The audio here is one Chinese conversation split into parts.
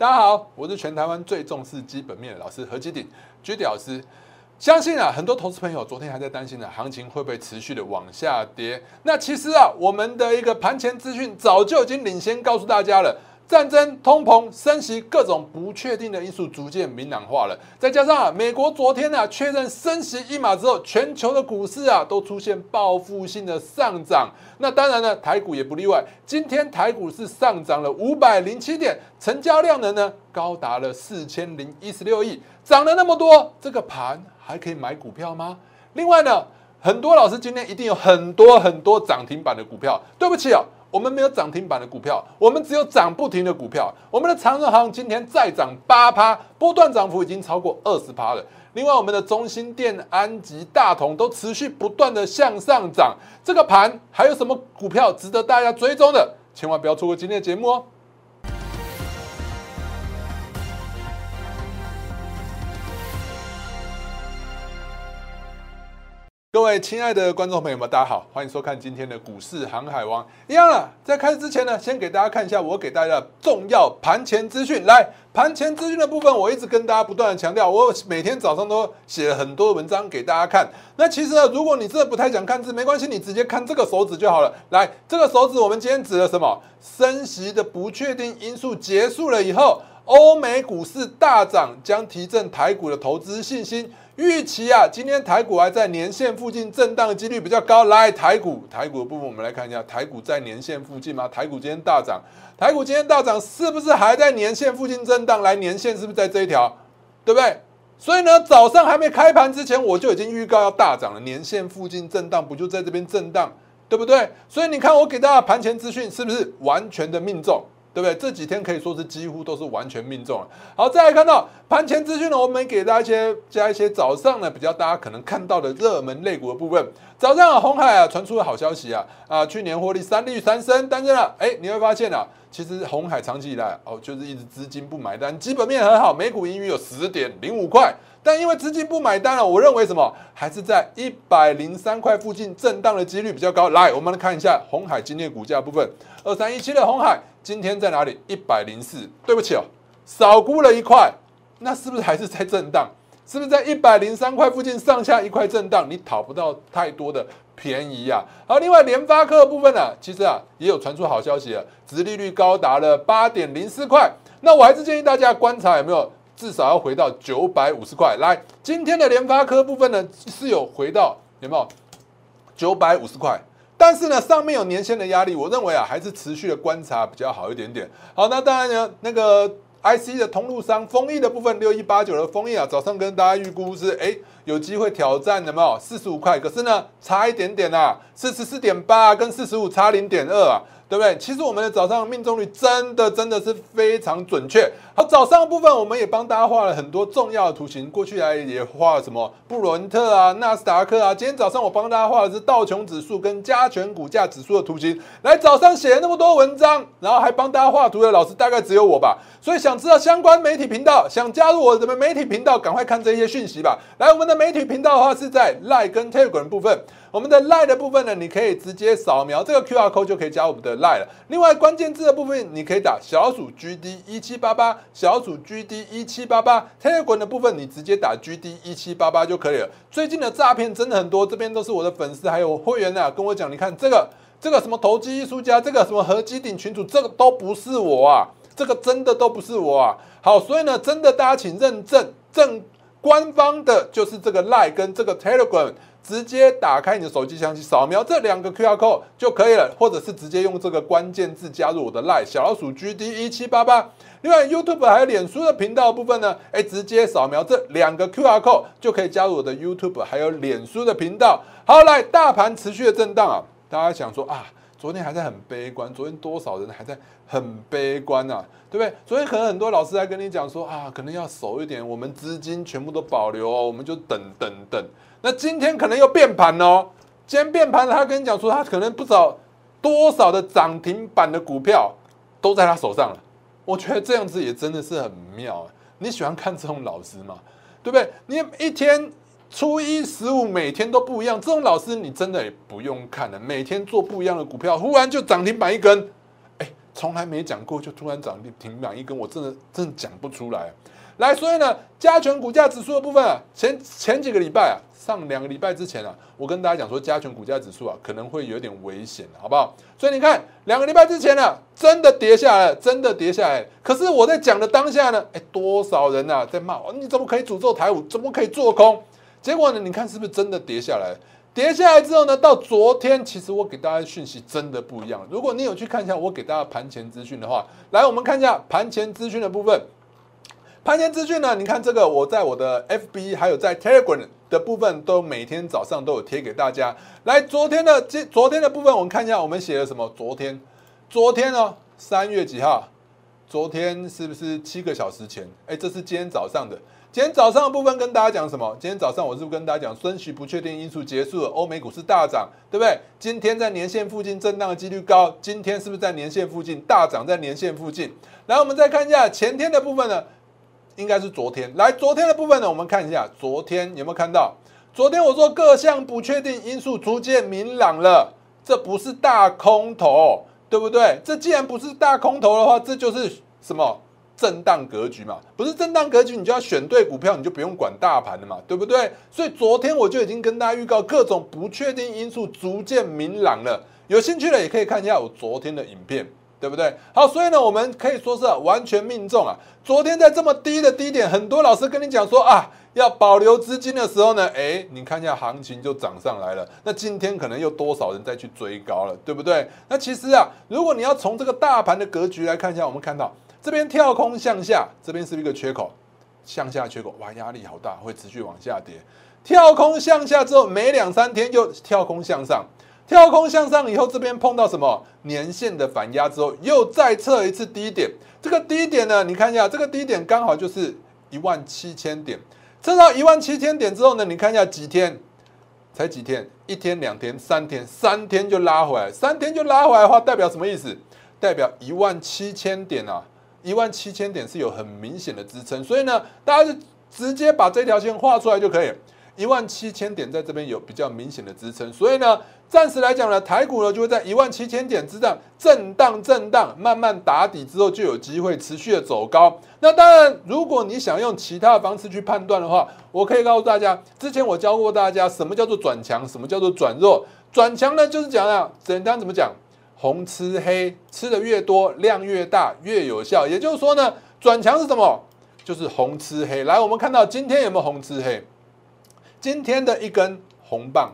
大家好，我是全台湾最重视基本面的老师何基鼎居迪老师。相信啊，很多投资朋友昨天还在担心呢，行情会不会持续的往下跌？那其实啊，我们的一个盘前资讯早就已经领先告诉大家了。战争、通膨、升息，各种不确定的因素逐渐明朗化了。再加上啊，美国昨天呢确认升息一码之后，全球的股市啊都出现报复性的上涨。那当然呢，台股也不例外。今天台股是上涨了五百零七点，成交量呢呢高达了四千零一十六亿，涨了那么多，这个盘还可以买股票吗？另外呢，很多老师今天一定有很多很多涨停板的股票。对不起啊。我们没有涨停板的股票，我们只有涨不停的股票。我们的长荣行今天再涨八趴，波段涨幅已经超过二十趴了。另外，我们的中心店、安吉、大同都持续不断的向上涨。这个盘还有什么股票值得大家追踪的？千万不要错过今天的节目哦！各位亲爱的观众朋友们，大家好，欢迎收看今天的股市航海王。一样了，在开始之前呢，先给大家看一下我给大家的重要盘前资讯。来，盘前资讯的部分，我一直跟大家不断的强调，我每天早上都写了很多文章给大家看。那其实呢，如果你真的不太想看字，没关系，你直接看这个手指就好了。来，这个手指我们今天指了什么？升息的不确定因素结束了以后，欧美股市大涨，将提振台股的投资信心。预期啊，今天台股还在年线附近震荡的几率比较高。来，台股，台股的部分我们来看一下，台股在年线附近吗？台股今天大涨，台股今天大涨，是不是还在年线附近震荡？来，年线是不是在这一条？对不对？所以呢，早上还没开盘之前，我就已经预告要大涨了。年线附近震荡，不就在这边震荡，对不对？所以你看，我给大家盘前资讯是不是完全的命中？对不对？这几天可以说是几乎都是完全命中了。好，再来看到盘前资讯呢，我们给大家一些加一些早上呢比较大家可能看到的热门类股的部分。早上啊，红海啊传出了好消息啊啊，去年获利三率三升，但是呢，哎，你会发现啊，其实红海长期以来哦就是一直资金不买单，基本面很好，每股盈余有十点零五块。但因为资金不买单了，我认为什么还是在一百零三块附近震荡的几率比较高。来，我们来看一下红海今天股价部分，二三一七的红海今天在哪里？一百零四。对不起哦，少估了一块，那是不是还是在震荡？是不是在一百零三块附近上下一块震荡？你讨不到太多的便宜呀。好，另外联发科的部分呢，其实啊也有传出好消息了，殖利率高达了八点零四块。那我还是建议大家观察有没有。至少要回到九百五十块。来，今天的联发科部分呢是有回到有没有九百五十块？但是呢，上面有年限的压力，我认为啊，还是持续的观察比较好一点点。好，那当然呢，那个 IC 的通路商封印的部分六一八九的封印啊，早上跟大家预估是哎有机会挑战的没有四十五块？可是呢，差一点点啊，四十四点八跟四十五差零点二啊。对不对？其实我们的早上命中率真的真的是非常准确。好，早上的部分我们也帮大家画了很多重要的图形。过去来也画了什么布伦特啊、纳斯达克啊。今天早上我帮大家画的是道琼指数跟加权股价指数的图形。来，早上写了那么多文章，然后还帮大家画图的老师大概只有我吧。所以想知道相关媒体频道，想加入我的媒体频道，赶快看这些讯息吧。来，我们的媒体频道的话是在 Line 跟 Telegram 部分。我们的 Line 的部分呢，你可以直接扫描这个 QR code 就可以加我们的 Line 了。另外关键字的部分，你可以打小鼠 GD 一七八八，小鼠 GD 一七八八。Telegram 的部分，你直接打 GD 一七八八就可以了。最近的诈骗真的很多，这边都是我的粉丝还有会员啊，跟我讲，你看这个这个什么投机艺术家，这个什么合基顶群主，这个都不是我啊，这个真的都不是我啊。好，所以呢，真的大家请认证正官方的，就是这个 Line 跟这个 Telegram。直接打开你的手机相机，扫描这两个 QR code 就可以了，或者是直接用这个关键字加入我的 Line 小老鼠 GD 一七八八。另外 YouTube 还有脸书的频道部分呢，哎，直接扫描这两个 QR code 就可以加入我的 YouTube 还有脸书的频道。好，来，大盘持续的震荡啊，大家想说啊，昨天还在很悲观，昨天多少人还在很悲观啊，对不对？所以可能很多老师在跟你讲说啊，可能要守一点，我们资金全部都保留哦，我们就等等等。那今天可能又变盘哦，今天变盘了，他跟你讲说，他可能不知道多少的涨停板的股票都在他手上了。我觉得这样子也真的是很妙。啊你喜欢看这种老师吗？对不对？你一天初一十五每天都不一样，这种老师你真的也不用看了。每天做不一样的股票，忽然就涨停板一根，从来没讲过，就突然涨停板一根，我真的真的讲不出来。来，所以呢，加权股价指数的部分啊，前前几个礼拜啊，上两个礼拜之前啊，我跟大家讲说，加权股价指数啊，可能会有点危险，好不好？所以你看，两个礼拜之前呢，真的跌下来，真的跌下来。可是我在讲的当下呢，哎，多少人啊在骂我，你怎么可以诅咒台股，怎么可以做空？结果呢，你看是不是真的跌下来？跌下来之后呢，到昨天，其实我给大家讯息真的不一样。如果你有去看一下我给大家盘前资讯的话，来，我们看一下盘前资讯的部分。盘前资讯呢？你看这个，我在我的 FB 还有在 Telegram 的部分，都每天早上都有贴给大家。来，昨天的今昨天的部分，我们看一下，我们写了什么？昨天，昨天呢？三月几号？昨天是不是七个小时前？哎，这是今天早上的。今天早上的部分跟大家讲什么？今天早上我是不是跟大家讲，孙许不确定因素结束了，欧美股市大涨，对不对？今天在年线附近震荡的几率高，今天是不是在年线附近大涨？在年线附近。来，我们再看一下前天的部分呢？应该是昨天来，昨天的部分呢，我们看一下，昨天有没有看到？昨天我说各项不确定因素逐渐明朗了，这不是大空头，对不对？这既然不是大空头的话，这就是什么震荡格局嘛？不是震荡格局，你就要选对股票，你就不用管大盘了嘛，对不对？所以昨天我就已经跟大家预告，各种不确定因素逐渐明朗了。有兴趣的也可以看一下我昨天的影片。对不对？好，所以呢，我们可以说是完全命中啊。昨天在这么低的低点，很多老师跟你讲说啊，要保留资金的时候呢，哎，你看一下行情就涨上来了。那今天可能又多少人再去追高了，对不对？那其实啊，如果你要从这个大盘的格局来看一下，我们看到这边跳空向下，这边是一个缺口，向下缺口，哇，压力好大，会持续往下跌。跳空向下之后，没两三天又跳空向上。跳空向上以后，这边碰到什么年线的反压之后，又再测一次低点。这个低点呢，你看一下，这个低点刚好就是一万七千点。测到一万七千点之后呢，你看一下几天，才几天？一天、两天、三天，三天就拉回来。三天就拉回来的话，代表什么意思？代表一万七千点啊！一万七千点是有很明显的支撑，所以呢，大家就直接把这条线画出来就可以。一万七千点在这边有比较明显的支撑，所以呢，暂时来讲呢，台股呢就会在一万七千点之上震荡震荡，慢慢打底之后就有机会持续的走高。那当然，如果你想用其他的方式去判断的话，我可以告诉大家，之前我教过大家什么叫做转强，什么叫做转弱。转强呢，就是讲啊，简单怎么讲，红吃黑，吃的越多，量越大，越有效。也就是说呢，转强是什么？就是红吃黑。来，我们看到今天有没有红吃黑？今天的一根红棒，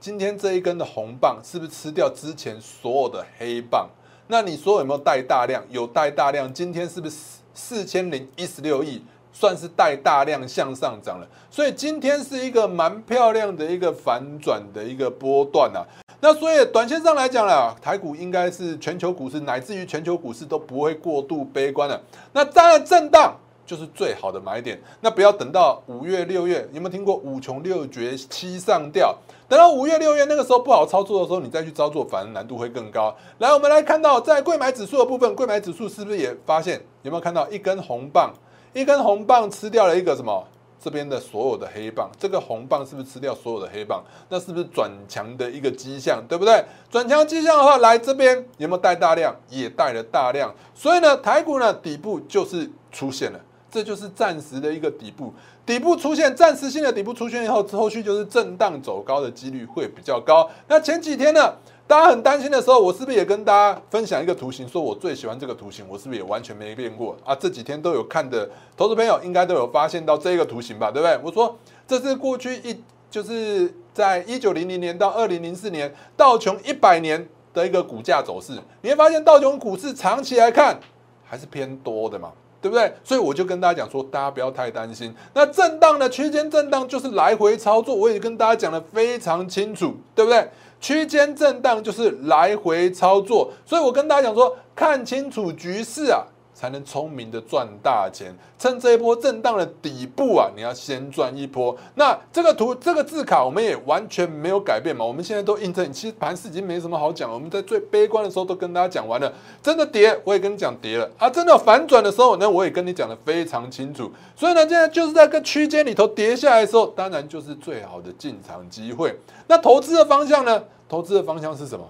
今天这一根的红棒是不是吃掉之前所有的黑棒？那你说有没有带大量？有带大量。今天是不是四千零一十六亿，算是带大量向上涨了？所以今天是一个蛮漂亮的一个反转的一个波段啊。那所以短线上来讲呢，台股应该是全球股市乃至于全球股市都不会过度悲观的。那当然震荡。就是最好的买点，那不要等到五月六月，有没有听过五穷六绝七上吊？等到五月六月那个时候不好操作的时候，你再去操作，反而难度会更高。来，我们来看到在贵买指数的部分，贵买指数是不是也发现有没有看到一根红棒？一根红棒吃掉了一个什么？这边的所有的黑棒，这个红棒是不是吃掉所有的黑棒？那是不是转强的一个迹象？对不对？转强迹象的话，来这边有没有带大量？也带了大量，所以呢，台股呢底部就是出现了。这就是暂时的一个底部，底部出现暂时性的底部出现以后，后续就是震荡走高的几率会比较高。那前几天呢，大家很担心的时候，我是不是也跟大家分享一个图形，说我最喜欢这个图形，我是不是也完全没变过啊？这几天都有看的投资朋友应该都有发现到这个图形吧，对不对？我说这是过去一就是在一九零零年到二零零四年道琼一百年的一个股价走势，你会发现道琼股市长期来看还是偏多的嘛。对不对？所以我就跟大家讲说，大家不要太担心。那震荡的区间震荡就是来回操作，我也跟大家讲的非常清楚，对不对？区间震荡就是来回操作，所以我跟大家讲说，看清楚局势啊。才能聪明的赚大钱，趁这一波震荡的底部啊，你要先赚一波。那这个图这个字卡我们也完全没有改变嘛，我们现在都印证。其实盘市已经没什么好讲，我们在最悲观的时候都跟大家讲完了。真的跌，我也跟你讲跌了啊。真的反转的时候，那我也跟你讲的非常清楚。所以呢，现在就是在个区间里头跌下来的时候，当然就是最好的进场机会。那投资的方向呢？投资的方向是什么？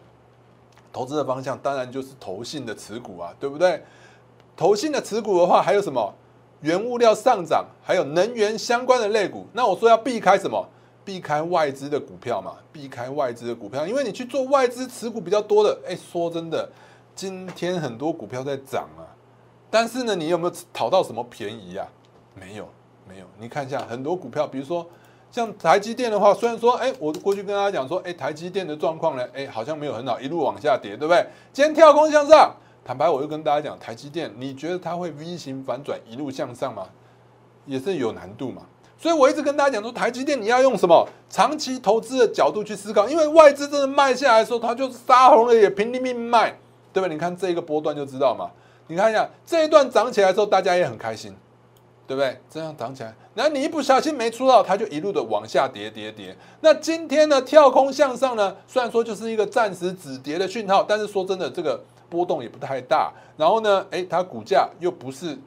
投资的方向当然就是投信的持股啊，对不对？投信的持股的话，还有什么？原物料上涨，还有能源相关的类股。那我说要避开什么？避开外资的股票嘛，避开外资的股票，因为你去做外资持股比较多的。哎，说真的，今天很多股票在涨啊，但是呢，你有没有讨到什么便宜啊？没有，没有。你看一下很多股票，比如说像台积电的话，虽然说，哎，我过去跟大家讲说，哎，台积电的状况呢，哎，好像没有很好，一路往下跌，对不对？今天跳空向上。坦白，我就跟大家讲，台积电，你觉得它会 V 型反转一路向上吗？也是有难度嘛。所以我一直跟大家讲说，台积电你要用什么长期投资的角度去思考，因为外资真的卖下来的时候，它就是杀红了也拼命卖，对吧？你看这一个波段就知道嘛。你看一下这一段涨起来之后，大家也很开心，对不对？这样涨起来，那你一不小心没出到，它就一路的往下跌跌跌。那今天呢，跳空向上呢，虽然说就是一个暂时止跌的讯号，但是说真的，这个。波动也不太大，然后呢，哎，它股价又不是，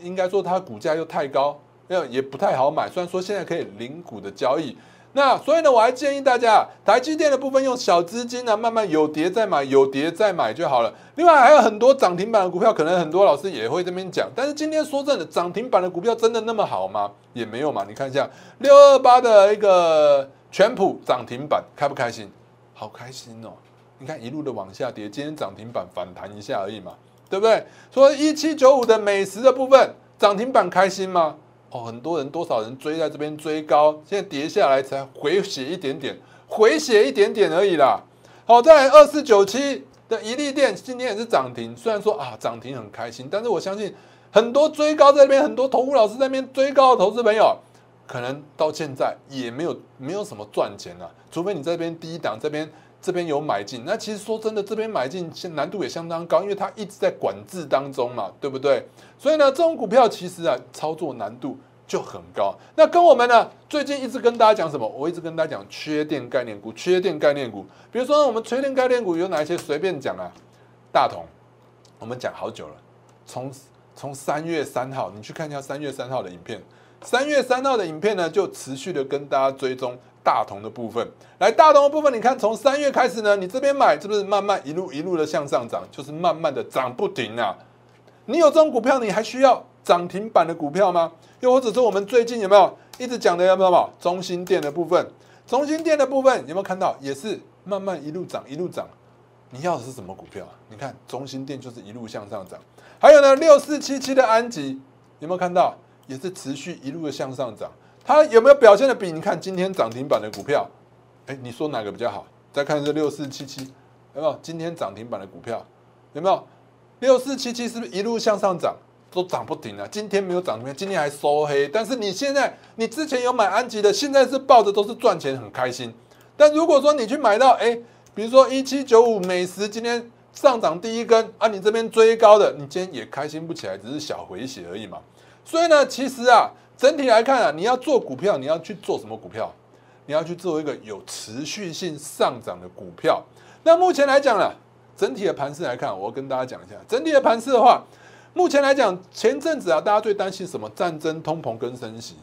应该说它股价又太高，那也不太好买。虽然说现在可以零股的交易，那所以呢，我还建议大家，台积电的部分用小资金呢，慢慢有跌再买，有跌再买就好了。另外还有很多涨停板的股票，可能很多老师也会这边讲，但是今天说真的，涨停板的股票真的那么好吗？也没有嘛。你看一下六二八的一个全普涨停板，开不开心？好开心哦。你看一路的往下跌，今天涨停板反弹一下而已嘛，对不对？说一七九五的美食的部分涨停板开心吗？哦，很多人多少人追在这边追高，现在跌下来才回血一点点，回血一点点而已啦。好，再来二四九七的一利店今天也是涨停，虽然说啊涨停很开心，但是我相信很多追高在这边，很多投顾老师在那边追高的投资朋友，可能到现在也没有没有什么赚钱啊，除非你这边低档这边。这边有买进，那其实说真的，这边买进难度也相当高，因为它一直在管制当中嘛，对不对？所以呢，这种股票其实啊，操作难度就很高。那跟我们呢，最近一直跟大家讲什么？我一直跟大家讲缺电概念股，缺电概念股。比如说，我们缺电概念股有哪一些？随便讲啊，大同，我们讲好久了。从从三月三号，你去看一下三月三号的影片。三月三号的影片呢，就持续的跟大家追踪。大同的部分，来大同的部分，你看从三月开始呢，你这边买是不是慢慢一路一路的向上涨，就是慢慢的涨不停啊？你有这种股票，你还需要涨停板的股票吗？又或者说我们最近有没有一直讲的有没有中心店的部分？中心店的部分有没有看到也是慢慢一路涨一路涨？你要的是什么股票啊？你看中心店就是一路向上涨，还有呢六四七七的安吉有没有看到也是持续一路的向上涨？它有没有表现的比你看今天涨停板的股票？哎，你说哪个比较好？再看这六四七七，有没有今天涨停板的股票？有没有六四七七？是不是一路向上涨，都涨不停啊？今天没有涨停，今天还收黑。但是你现在，你之前有买安吉的，现在是抱着都是赚钱，很开心。但如果说你去买到，哎，比如说一七九五美食今天上涨第一根啊，你这边追高的，你今天也开心不起来，只是小回血而已嘛。所以呢，其实啊。整体来看啊，你要做股票，你要去做什么股票？你要去做一个有持续性上涨的股票。那目前来讲呢，整体的盘势来看，我要跟大家讲一下，整体的盘势的话，目前来讲，前阵子啊，大家最担心什么？战争、通膨跟升息。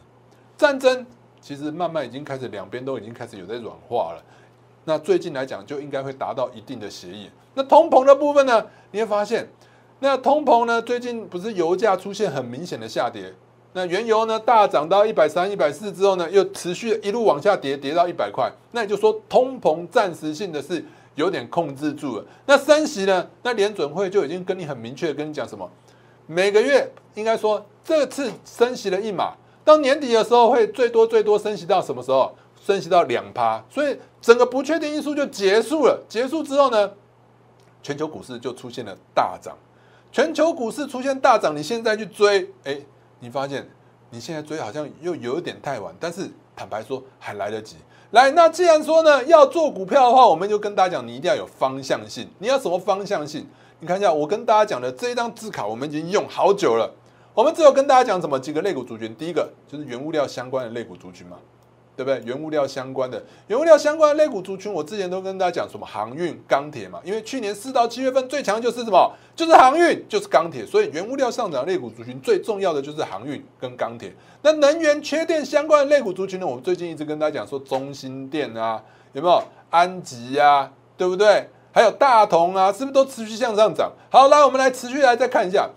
战争其实慢慢已经开始，两边都已经开始有在软化了。那最近来讲，就应该会达到一定的协议。那通膨的部分呢，你会发现，那通膨呢，最近不是油价出现很明显的下跌。那原油呢大涨到一百三、一百四之后呢，又持续一路往下跌，跌到一百块。那也就说，通膨暂时性的是有点控制住了。那升息呢？那联准会就已经跟你很明确跟你讲什么？每个月应该说这次升息了一码，到年底的时候会最多最多升息到什么时候？升息到两趴。所以整个不确定因素就结束了。结束之后呢，全球股市就出现了大涨。全球股市出现大涨，你现在去追，哎。你发现你现在追好像又有一点太晚，但是坦白说还来得及。来，那既然说呢要做股票的话，我们就跟大家讲，你一定要有方向性。你要什么方向性？你看一下我跟大家讲的这一张字卡，我们已经用好久了。我们只有跟大家讲什么几个类股族群，第一个就是原物料相关的类股族群嘛。对不对？原物料相关的，原物料相关的类股族群，我之前都跟大家讲什么航运、钢铁嘛。因为去年四到七月份最强就是什么？就是航运，就是钢铁。所以原物料上涨类股族群最重要的就是航运跟钢铁。那能源缺电相关的类股族群呢？我们最近一直跟大家讲说中心电啊，有没有？安吉呀，对不对？还有大同啊，是不是都持续向上涨？好，来我们来持续来再看一下，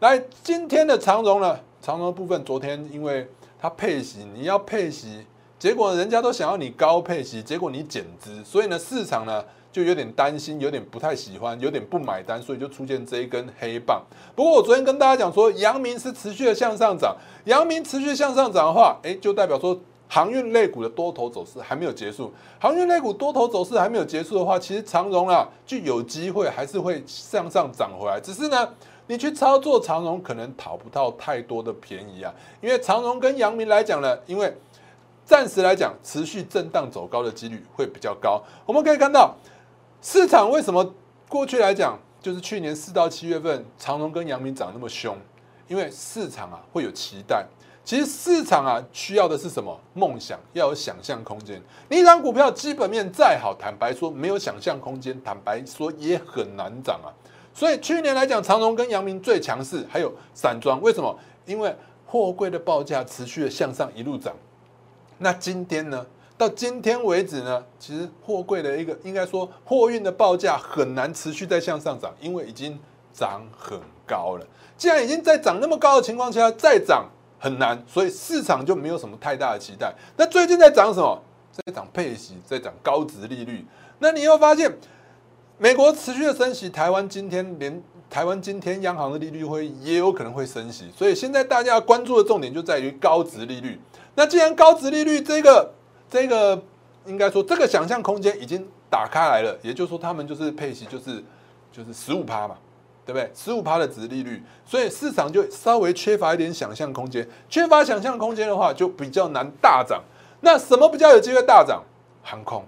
来今天的长荣呢，长荣部分昨天因为它配息，你要配息，结果人家都想要你高配息，结果你减资，所以呢市场呢就有点担心，有点不太喜欢，有点不买单，所以就出现这一根黑棒。不过我昨天跟大家讲说，阳明是持续的向上涨，阳明持续向上涨的话，哎，就代表说。航运类股的多头走势还没有结束，航运类股多头走势还没有结束的话，其实长荣啊就有机会还是会向上涨回来。只是呢，你去操作长荣可能讨不到太多的便宜啊，因为长荣跟阳明来讲呢，因为暂时来讲持续震荡走高的几率会比较高。我们可以看到市场为什么过去来讲，就是去年四到七月份长荣跟阳明涨那么凶，因为市场啊会有期待。其实市场啊，需要的是什么？梦想，要有想象空间。你一张股票基本面再好，坦白说没有想象空间，坦白说也很难涨啊。所以去年来讲，长荣跟阳明最强势，还有散装。为什么？因为货柜的报价持续的向上一路涨。那今天呢？到今天为止呢，其实货柜的一个应该说货运的报价很难持续在向上涨，因为已经涨很高了。既然已经在涨那么高的情况下，再涨。很难，所以市场就没有什么太大的期待。那最近在涨什么？在涨配息，在涨高值利率。那你又发现，美国持续的升息，台湾今天连台湾今天央行的利率会也有可能会升息。所以现在大家关注的重点就在于高值利率。那既然高值利率这个这个应该说这个想象空间已经打开来了，也就是说他们就是配息就是就是十五趴嘛。对不对？十五趴的值利率，所以市场就稍微缺乏一点想象空间。缺乏想象空间的话，就比较难大涨。那什么比较有机会大涨？航空，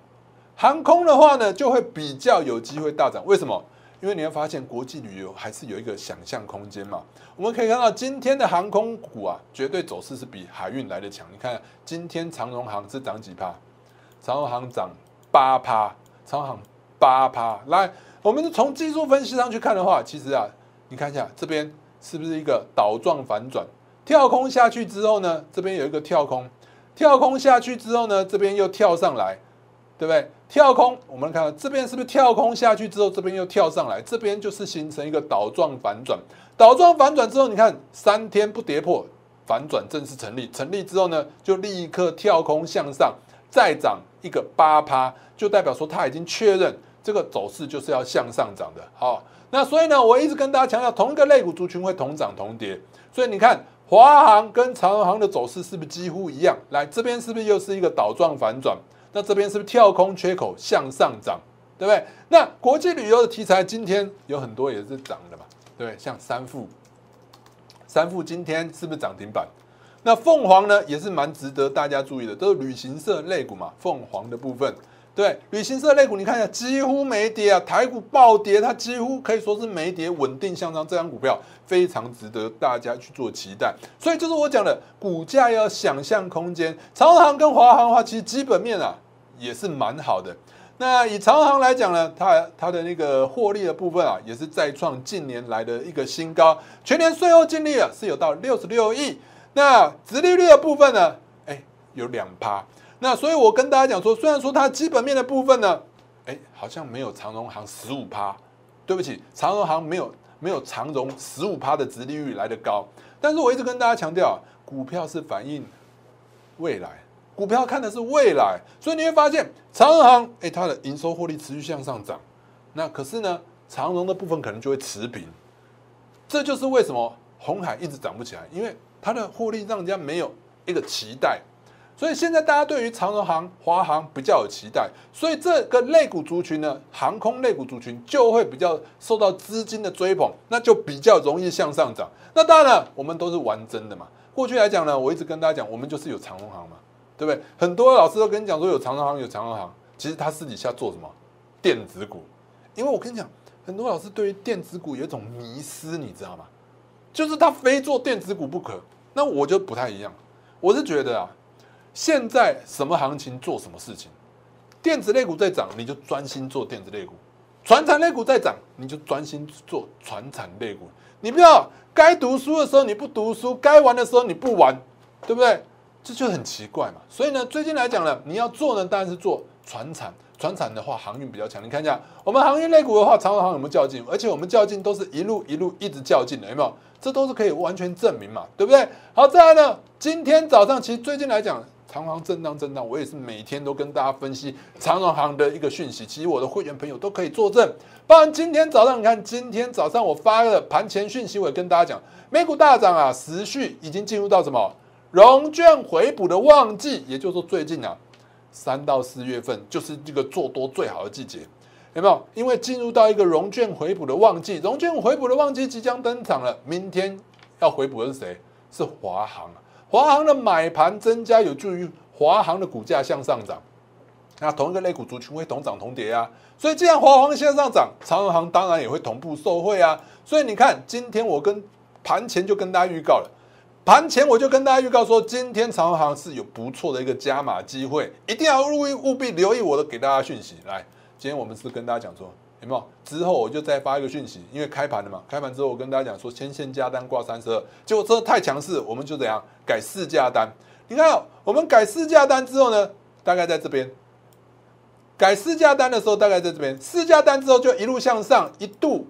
航空的话呢，就会比较有机会大涨。为什么？因为你会发现国际旅游还是有一个想象空间嘛。我们可以看到今天的航空股啊，绝对走势是比海运来的强。你看今天长荣航是涨几趴？长荣航涨八趴，长荣航八趴，来。我们从技术分析上去看的话，其实啊，你看一下这边是不是一个倒状反转，跳空下去之后呢，这边有一个跳空，跳空下去之后呢，这边又跳上来，对不对？跳空，我们看到这边是不是跳空下去之后，这边又跳上来，这边就是形成一个倒状反转，倒状反转之后，你看三天不跌破，反转正式成立，成立之后呢，就立刻跳空向上，再涨一个八趴，就代表说它已经确认。这个走势就是要向上涨的，好，那所以呢，我一直跟大家强调，同一个类股族群会同涨同跌，所以你看华航跟长航的走势是不是几乎一样？来这边是不是又是一个倒状反转？那这边是不是跳空缺口向上涨？对不对？那国际旅游的题材今天有很多也是涨的嘛，对？像三富，三富今天是不是涨停板？那凤凰呢，也是蛮值得大家注意的，都是旅行社类股嘛，凤凰的部分。对，旅行社类股，你看一下，几乎没跌啊。台股暴跌，它几乎可以说是没跌，稳定向上。这张股票非常值得大家去做期待。所以就是我讲的，股价要想象空间。长航跟华航的话，其实基本面啊也是蛮好的。那以长航来讲呢，它它的那个获利的部分啊，也是再创近年来的一个新高。全年税后净利啊是有到六十六亿。那殖利率的部分呢，哎，有两趴。那所以，我跟大家讲说，虽然说它基本面的部分呢，哎，好像没有长荣行十五趴，对不起，长荣行没有没有长荣十五趴的殖利率来的高，但是我一直跟大家强调，股票是反映未来，股票看的是未来，所以你会发现长荣行，哎，它的营收获利持续向上涨，那可是呢，长荣的部分可能就会持平，这就是为什么红海一直涨不起来，因为它的获利让人家没有一个期待。所以现在大家对于长荣航、华航比较有期待，所以这个类股族群呢，航空类股族群就会比较受到资金的追捧，那就比较容易向上涨。那当然了，我们都是玩真的嘛。过去来讲呢，我一直跟大家讲，我们就是有长荣航嘛，对不对？很多老师都跟你讲说有长荣航，有长荣航，其实他私底下做什么？电子股。因为我跟你讲，很多老师对于电子股有一种迷思，你知道吗？就是他非做电子股不可。那我就不太一样，我是觉得啊。现在什么行情做什么事情，电子类股在涨，你就专心做电子类股；船产类股在涨，你就专心做船产类股。你不要该读书的时候你不读书，该玩的时候你不玩，对不对？这就很奇怪嘛。所以呢，最近来讲呢，你要做呢，当然是做船产。船产的话，航运比较强。你看一下，我们航运类股的话，长航有没有较劲？而且我们较劲都是一路一路一直较劲的，有没有？这都是可以完全证明嘛，对不对？好，再来呢，今天早上其实最近来讲，长航震荡震荡，我也是每天都跟大家分析长荣航的一个讯息。其实我的会员朋友都可以作证。包含今天早上，你看今天早上我发了盘前讯息，我也跟大家讲，美股大涨啊，时序已经进入到什么融券回补的旺季，也就是说最近啊。三到四月份就是这个做多最好的季节，有没有？因为进入到一个融券回补的旺季，融券回补的旺季即将登场了。明天要回补的是谁？是华航啊！华航的买盘增加，有助于华航的股价向上涨。那同一个类股族群会同涨同跌啊，所以既然华航向上涨，长荣航当然也会同步受惠啊。所以你看，今天我跟盘前就跟大家预告了。盘前我就跟大家预告说，今天长航是有不错的一个加码机会，一定要务务必留意我的给大家讯息。来，今天我们是跟大家讲说，有没有？之后我就再发一个讯息，因为开盘了嘛，开盘之后我跟大家讲说，先线加单挂三十二，结果这太强势，我们就怎样改四价单？你看，我们改四价单之后呢，大概在这边改四价单的时候，大概在这边四价单之后就一路向上，一度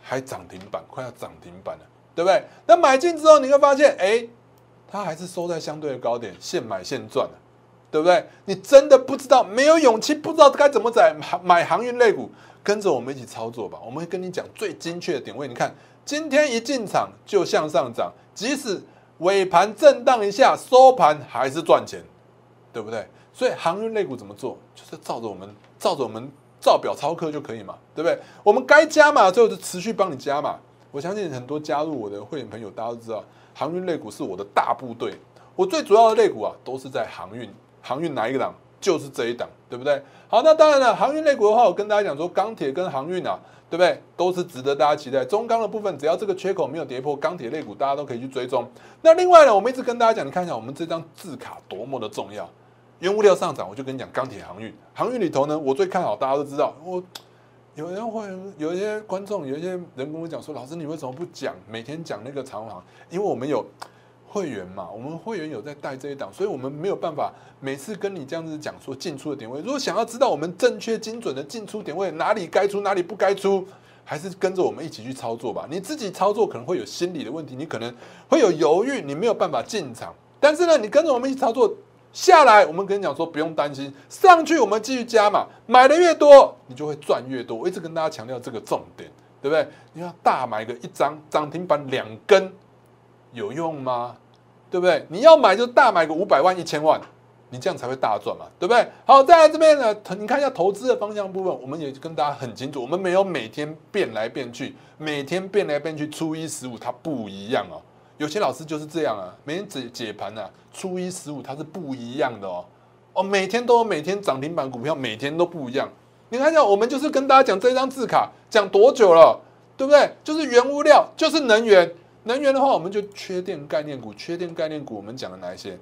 还涨停板，快要涨停板了。对不对？那买进之后，你会发现，哎，它还是收在相对的高点，现买现赚对不对？你真的不知道，没有勇气，不知道该怎么买买航运类股，跟着我们一起操作吧。我们会跟你讲最精确的点位。你看，今天一进场就向上涨，即使尾盘震荡一下，收盘还是赚钱，对不对？所以航运类股怎么做？就是照着我们，照着我们照表操课就可以嘛，对不对？我们该加码最后就持续帮你加码。我相信很多加入我的会员朋友，大家都知道，航运类股是我的大部队。我最主要的类股啊，都是在航运，航运哪一个档就是这一档，对不对？好，那当然了，航运类股的话，我跟大家讲说，钢铁跟航运啊，对不对？都是值得大家期待。中钢的部分，只要这个缺口没有跌破，钢铁类股大家都可以去追踪。那另外呢，我们一直跟大家讲，你看一下我们这张字卡多么的重要。原物料上涨，我就跟你讲钢铁航运，航运里头呢，我最看好，大家都知道我。有人会有一些观众，有一些人跟我讲说：“老师，你为什么不讲每天讲那个长航？因为我们有会员嘛，我们会员有在带这一档，所以我们没有办法每次跟你这样子讲说进出的点位。如果想要知道我们正确精准的进出点位，哪里该出，哪里不该出，还是跟着我们一起去操作吧。你自己操作可能会有心理的问题，你可能会有犹豫，你没有办法进场。但是呢，你跟着我们一起操作。”下来，我们跟你讲说不用担心，上去我们继续加嘛，买的越多，你就会赚越多。我一直跟大家强调这个重点，对不对？你要大买个一张涨停板两根，有用吗？对不对？你要买就大买个五百万一千万，你这样才会大赚嘛，对不对？好，再来这边呢，你看一下投资的方向部分，我们也跟大家很清楚，我们没有每天变来变去，每天变来变去，初一十五它不一样哦。有些老师就是这样啊，每天解解盘啊，初一十五它是不一样的哦，哦，每天都有每天涨停板股票，每天都不一样。你看一下，我们就是跟大家讲这张字卡讲多久了，对不对？就是原物料，就是能源。能源的话，我们就缺电概念股，缺电概念股我们讲了哪一些？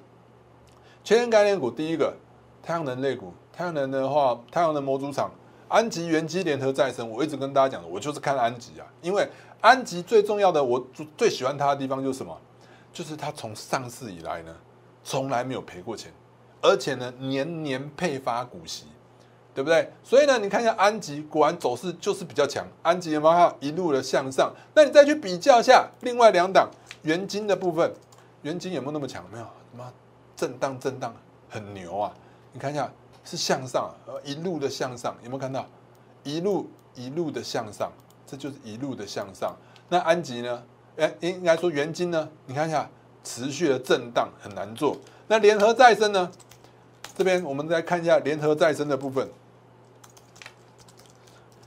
缺电概念股第一个，太阳能类股，太阳能的话，太阳能模组厂，安吉、元基、联合再生，我一直跟大家讲的，我就是看安吉啊，因为。安吉最重要的，我最喜欢它的地方就是什么？就是它从上市以来呢，从来没有赔过钱，而且呢，年年配发股息，对不对？所以呢，你看一下安吉，果然走势就是比较强。安吉有没有一路的向上？那你再去比较一下另外两档元金的部分，元金有没有那么强？没有，什么震荡震荡很牛啊！你看一下是向上，一路的向上，有没有看到？一路一路的向上。这就是一路的向上。那安吉呢？哎，应该说元金呢？你看一下，持续的震荡很难做。那联合再生呢？这边我们再看一下联合再生的部分。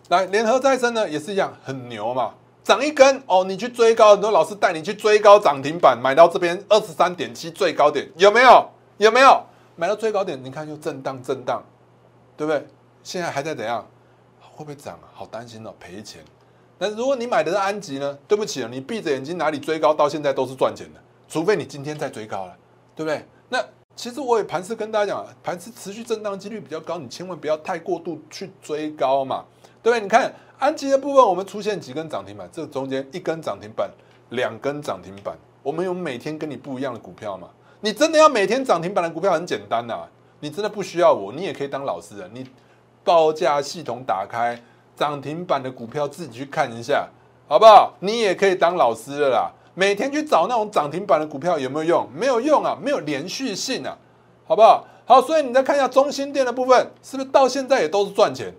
来，联合再生呢也是一样，很牛嘛，涨一根哦，你去追高，很多老师带你去追高涨停板，买到这边二十三点七最高点，有没有？有没有？买到最高点，你看又震荡震荡，对不对？现在还在怎样？会不会涨啊？好担心哦，赔钱。但如果你买的是安吉呢？对不起啊，你闭着眼睛哪里追高到现在都是赚钱的，除非你今天再追高了，对不对？那其实我也盘是跟大家讲，盘是持续震荡几率比较高，你千万不要太过度去追高嘛，对不对？你看安吉的部分，我们出现几根涨停板，这中间一根涨停板，两根涨停板，我们有每天跟你不一样的股票嘛？你真的要每天涨停板的股票很简单呐，你真的不需要我，你也可以当老师的，你报价系统打开，涨停板的股票自己去看一下，好不好？你也可以当老师了啦。每天去找那种涨停板的股票有没有用？没有用啊，没有连续性啊，好不好？好，所以你再看一下中心店的部分，是不是到现在也都是赚钱？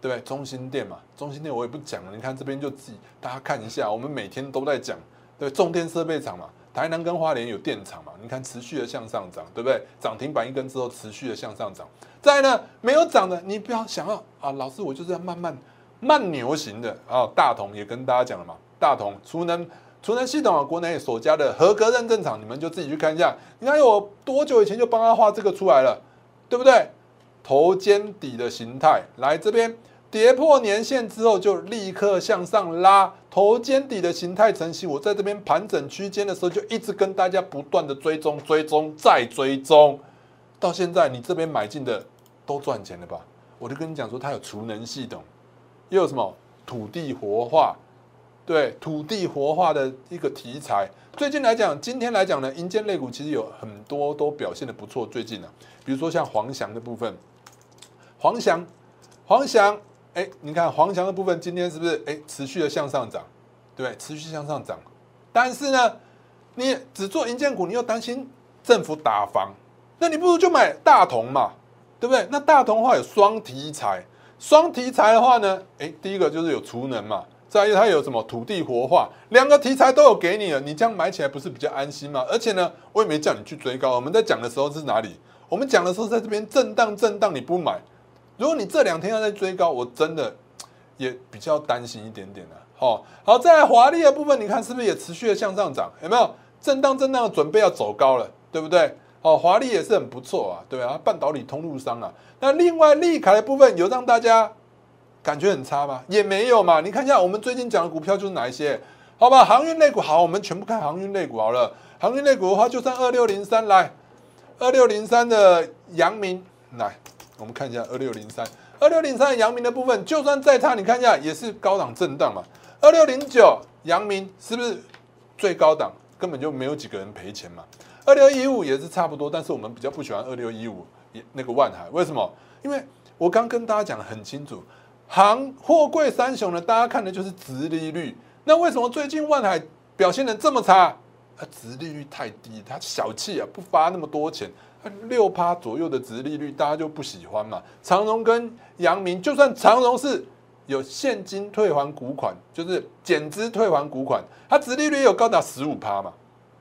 对不对？中心店嘛，中心店我也不讲了，你看这边就自己大家看一下，我们每天都在讲，对，重电设备厂嘛。台南跟花莲有电厂嘛？你看持续的向上涨，对不对？涨停板一根之后持续的向上涨。再呢，没有涨的，你不要想要啊，老师我就是要慢慢慢牛型的啊。大同也跟大家讲了嘛，大同储能储能系统啊，国内首家的合格认证厂，你们就自己去看一下。你看我多久以前就帮他画这个出来了，对不对？头肩底的形态，来这边。跌破年线之后，就立刻向上拉，头肩底的形态成型。我在这边盘整区间的时候，就一直跟大家不断的追踪、追踪、再追踪，到现在你这边买进的都赚钱了吧？我就跟你讲说，它有储能系统，又有什么土地活化，对，土地活化的一个题材。最近来讲，今天来讲呢，银建类股其实有很多都表现的不错。最近呢，比如说像黄翔的部分，黄翔，黄翔。哎，你看黄强的部分今天是不是哎持续的向上涨，对不对？持续向上涨，但是呢，你只做银建股，你又担心政府打房，那你不如就买大同嘛，对不对？那大同的话有双题材，双题材的话呢，哎，第一个就是有储能嘛，再一个它有什么土地活化，两个题材都有给你了，你这样买起来不是比较安心吗？而且呢，我也没叫你去追高，我们在讲的时候是哪里？我们讲的时候在这边震荡震荡，你不买。如果你这两天要再追高，我真的 也比较担心一点点的。好，好，在华丽的部分，你看是不是也持续的向上涨？有没有震荡震荡准备要走高了，对不对？哦，华丽也是很不错啊，对啊，半导体通路商啊。那另外利凯的部分有让大家感觉很差吗？也没有嘛。你看一下我们最近讲的股票就是哪一些？好吧，航运类股好，我们全部看航运类股好了。航运类股的话，就算二六零三来，二六零三的阳明来。我们看一下二六零三，二六零三阳明的部分，就算再差，你看一下也是高档震荡嘛。二六零九阳明是不是最高档？根本就没有几个人赔钱嘛。二六一五也是差不多，但是我们比较不喜欢二六一五那个万海，为什么？因为我刚跟大家讲的很清楚，行货柜三雄呢，大家看的就是殖利率。那为什么最近万海表现的这么差？它殖利率太低，它小气啊，不发那么多钱。六趴左右的值利率，大家就不喜欢嘛。长荣跟阳明，就算长荣是有现金退还股款，就是减资退还股款，它值利率也有高达十五趴嘛，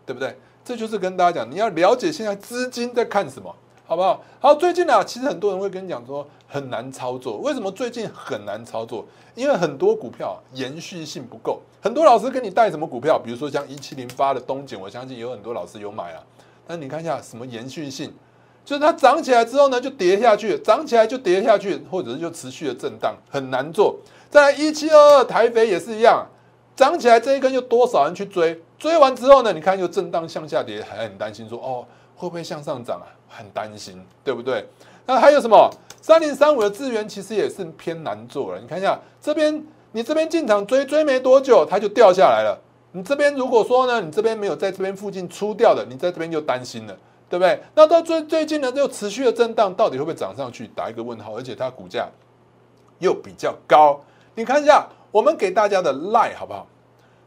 对不对？这就是跟大家讲，你要了解现在资金在看什么，好不好？好，最近呢，其实很多人会跟你讲说很难操作，为什么最近很难操作？因为很多股票延续性不够，很多老师跟你带什么股票，比如说像一七零八的东锦，我相信有很多老师有买啊。那你看一下什么延续性，就是它涨起来之后呢，就跌下去，涨起来就跌下去，或者是就持续的震荡，很难做。在一七二二台肥也是一样，涨起来这一根又多少人去追，追完之后呢，你看又震荡向下跌，还很担心说哦会不会向上涨啊？很担心，对不对？那还有什么三零三五的资源其实也是偏难做了。你看一下这边，你这边进场追追没多久，它就掉下来了。你这边如果说呢，你这边没有在这边附近出掉的，你在这边就担心了，对不对？那到最最近呢，又持续的震荡，到底会不会涨上去？打一个问号。而且它股价又比较高，你看一下我们给大家的 lie 好不好？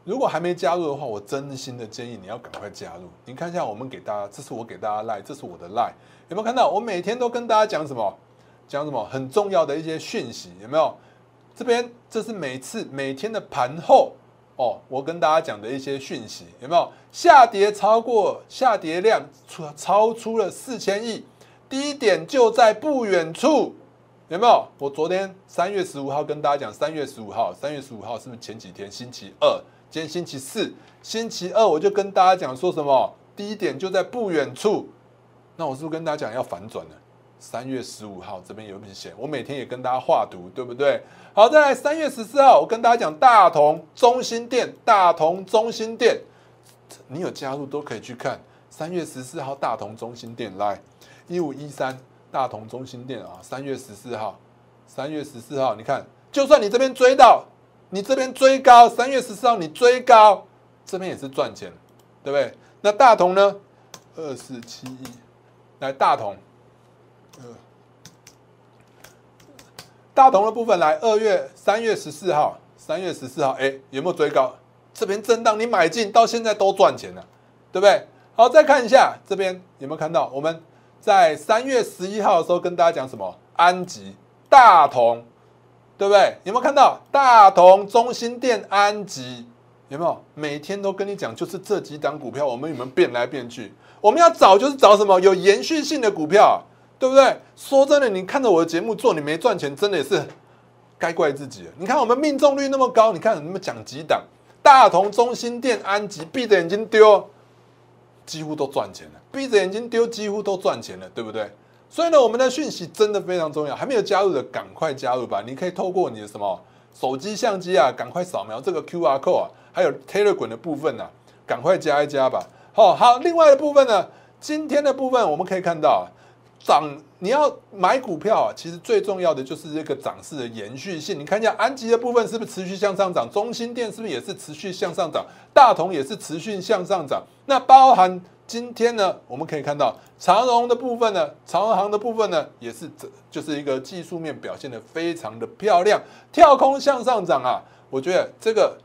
如果还没加入的话，我真心的建议你要赶快加入。你看一下我们给大家，这是我给大家 lie，这是我的 lie，有没有看到？我每天都跟大家讲什么？讲什么很重要的一些讯息，有没有？这边这是每次每天的盘后。哦，我跟大家讲的一些讯息有没有下跌超过下跌量超超出了四千亿，低点就在不远处，有没有？我昨天三月十五号跟大家讲，三月十五号，三月十五号是不是前几天星期二？今天星期四，星期二我就跟大家讲说什么低点就在不远处，那我是不是跟大家讲要反转了？三月十五号这边有明显，我每天也跟大家画图，对不对？好，再来三月十四号，我跟大家讲大同中心店，大同中心店，你有加入都可以去看。三月十四号大同中心店来一五一三大同中心店啊，三月十四号，三月十四号，你看，就算你这边追到，你这边追高，三月十四号你追高，这边也是赚钱，对不对？那大同呢？二四七一，来大同。大同的部分来，二月三月十四号，三月十四号，哎，有没有追高？这边震荡，你买进到现在都赚钱了，对不对？好，再看一下这边有没有看到？我们在三月十一号的时候跟大家讲什么？安吉、大同，对不对？有没有看到大同、中心店、安吉？有没有？每天都跟你讲，就是这几档股票，我们有没有变来变去，我们要找就是找什么有延续性的股票。对不对？说真的，你看着我的节目做，你没赚钱，真的也是该怪自己。你看我们命中率那么高，你看你们讲几档，大同、中心店、安吉，闭着眼睛丢，几乎都赚钱了；闭着眼睛丢，几乎都赚钱了，对不对？所以呢，我们的讯息真的非常重要，还没有加入的赶快加入吧！你可以透过你的什么手机相机啊，赶快扫描这个 Q R code 啊，还有 Telegram 的部分呢，赶快加一加吧。好好，另外的部分呢，今天的部分我们可以看到。涨，你要买股票啊，其实最重要的就是这个涨势的延续性。你看一下安吉的部分是不是持续向上涨？中心店是不是也是持续向上涨？大同也是持续向上涨。那包含今天呢，我们可以看到长荣的部分呢，长荣行的部分呢，也是这就是一个技术面表现的非常的漂亮，跳空向上涨啊，我觉得这个。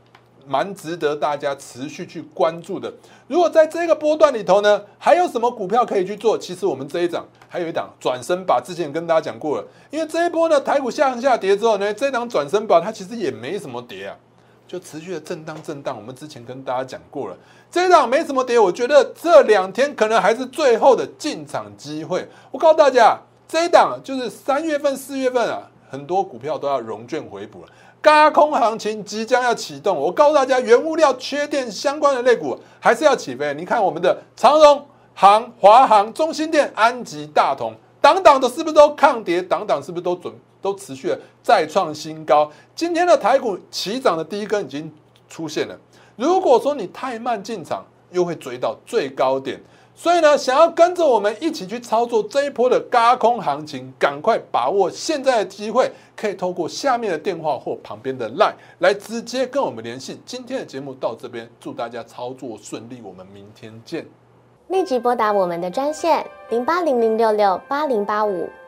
蛮值得大家持续去关注的。如果在这个波段里头呢，还有什么股票可以去做？其实我们这一档还有一档转身把，之前跟大家讲过了。因为这一波呢，台股向下跌之后呢，这档转身把它其实也没什么跌啊，就持续的震荡震荡。我们之前跟大家讲过了，这一档没什么跌，我觉得这两天可能还是最后的进场机会。我告诉大家，这一档就是三月份、四月份啊，很多股票都要融券回补了。高空行情即将要启动，我告诉大家，原物料缺电相关的类股还是要起飞。你看我们的长荣、航、华航、中心电、安吉、大同，档档的是不是都抗跌？档档是不是都准都持续的再创新高？今天的台股起涨的第一根已经出现了。如果说你太慢进场，又会追到最高点。所以呢，想要跟着我们一起去操作这一波的高空行情，赶快把握现在的机会，可以透过下面的电话或旁边的 LINE 来直接跟我们联系。今天的节目到这边，祝大家操作顺利，我们明天见。立即拨打我们的专线零八零零六六八零八五